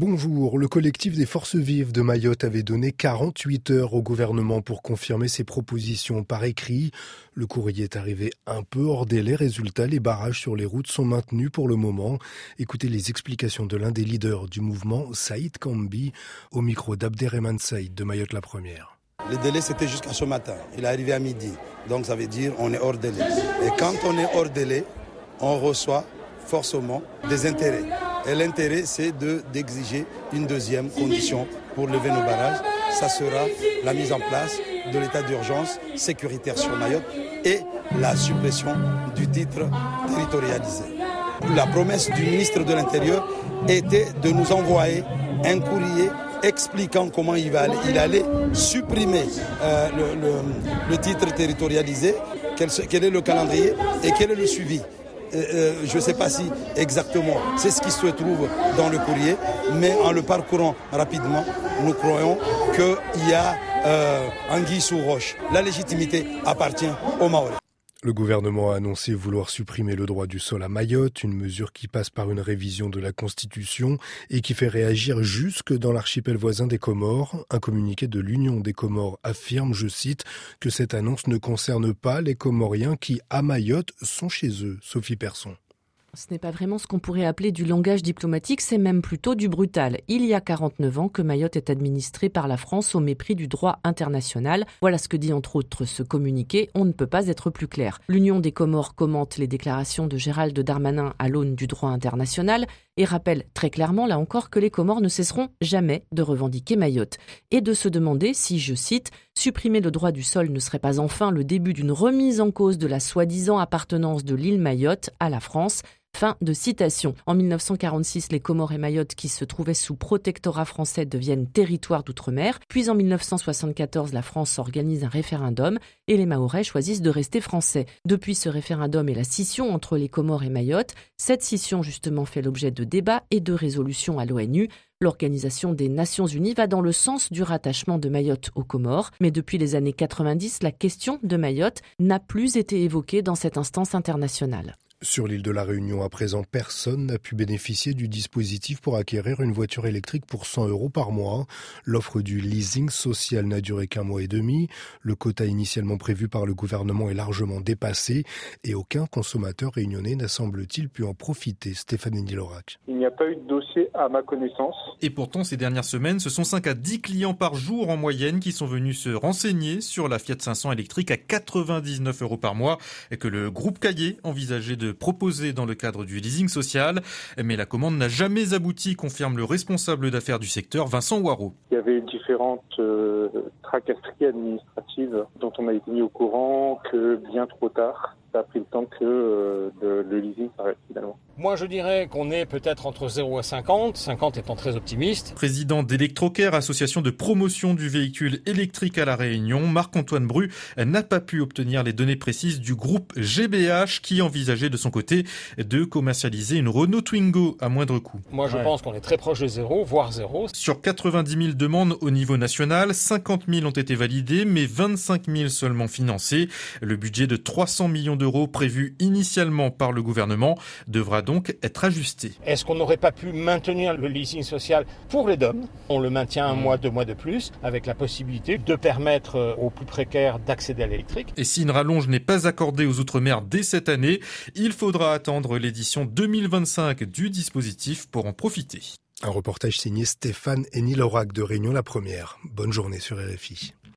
Bonjour, le collectif des forces vives de Mayotte avait donné 48 heures au gouvernement pour confirmer ses propositions par écrit. Le courrier est arrivé un peu hors délai. Résultat, les barrages sur les routes sont maintenus pour le moment. Écoutez les explications de l'un des leaders du mouvement, Saïd Kambi, au micro d'Abderrahman Saïd de Mayotte la Première. Le délai, c'était jusqu'à ce matin. Il est arrivé à midi. Donc, ça veut dire on est hors délai. Et quand on est hors délai, on reçoit forcément des intérêts. Et l'intérêt, c'est d'exiger une deuxième condition pour lever nos barrages. Ça sera la mise en place de l'état d'urgence sécuritaire sur Mayotte et la suppression du titre territorialisé. La promesse du ministre de l'Intérieur était de nous envoyer un courrier expliquant comment il, va il allait supprimer euh, le, titre territorialisé, quel est le calendrier et quel est le suivi. Euh, euh, je ne sais pas si exactement c'est ce qui se trouve dans le courrier, mais en le parcourant rapidement, nous croyons qu'il y a euh, anguille sous roche. La légitimité appartient aux Maoris. Le gouvernement a annoncé vouloir supprimer le droit du sol à Mayotte, une mesure qui passe par une révision de la Constitution et qui fait réagir jusque dans l'archipel voisin des Comores. Un communiqué de l'Union des Comores affirme, je cite, que cette annonce ne concerne pas les Comoriens qui, à Mayotte, sont chez eux. Sophie Persson. Ce n'est pas vraiment ce qu'on pourrait appeler du langage diplomatique, c'est même plutôt du brutal. Il y a 49 ans que Mayotte est administrée par la France au mépris du droit international. Voilà ce que dit entre autres ce communiqué. On ne peut pas être plus clair. L'Union des Comores commente les déclarations de Gérald Darmanin à l'aune du droit international et rappelle très clairement, là encore, que les Comores ne cesseront jamais de revendiquer Mayotte et de se demander si, je cite, supprimer le droit du sol ne serait pas enfin le début d'une remise en cause de la soi-disant appartenance de l'île Mayotte à la France Fin de citation. En 1946, les Comores et Mayotte, qui se trouvaient sous protectorat français, deviennent territoire d'outre-mer. Puis en 1974, la France organise un référendum et les Mahorais choisissent de rester français. Depuis ce référendum et la scission entre les Comores et Mayotte, cette scission justement fait l'objet de débats et de résolutions à l'ONU. L'Organisation des Nations Unies va dans le sens du rattachement de Mayotte aux Comores, mais depuis les années 90, la question de Mayotte n'a plus été évoquée dans cette instance internationale. Sur l'île de la Réunion, à présent, personne n'a pu bénéficier du dispositif pour acquérir une voiture électrique pour 100 euros par mois. L'offre du leasing social n'a duré qu'un mois et demi. Le quota initialement prévu par le gouvernement est largement dépassé et aucun consommateur réunionnais n'a semble-t-il pu en profiter. Stéphane Dilorac. Il n'y a pas eu de dossier à ma connaissance. Et pourtant, ces dernières semaines, ce sont 5 à 10 clients par jour en moyenne qui sont venus se renseigner sur la Fiat 500 électrique à 99 euros par mois et que le groupe Caillé envisageait de proposé dans le cadre du leasing social. Mais la commande n'a jamais abouti, confirme le responsable d'affaires du secteur, Vincent Waro. Il y avait différentes euh, tracasseries administratives dont on a été mis au courant que bien trop tard ça a pris le temps que euh, le leasing s'arrête finalement. Moi, je dirais qu'on est peut-être entre 0 et 50, 50 étant très optimiste. Président d'Electrocare, association de promotion du véhicule électrique à La Réunion, Marc-Antoine Bru n'a pas pu obtenir les données précises du groupe GBH qui envisageait de son côté de commercialiser une Renault Twingo à moindre coût. Moi, je pense qu'on est très proche de zéro, voire zéro. Sur 90 000 demandes au niveau national, 50 000 ont été validées, mais 25 000 seulement financées. Le budget de 300 millions d'euros prévu initialement par le gouvernement devra donc être ajusté. Est-ce qu'on n'aurait pas pu maintenir le leasing social pour les DOM? On le maintient un mois, deux mois de plus, avec la possibilité de permettre euh, aux plus précaires d'accéder à l'électrique. Et si une rallonge n'est pas accordée aux Outre-mer dès cette année, il faudra attendre l'édition 2025 du dispositif pour en profiter. Un reportage signé Stéphane Enilorac de Réunion la Première. Bonne journée sur RFI.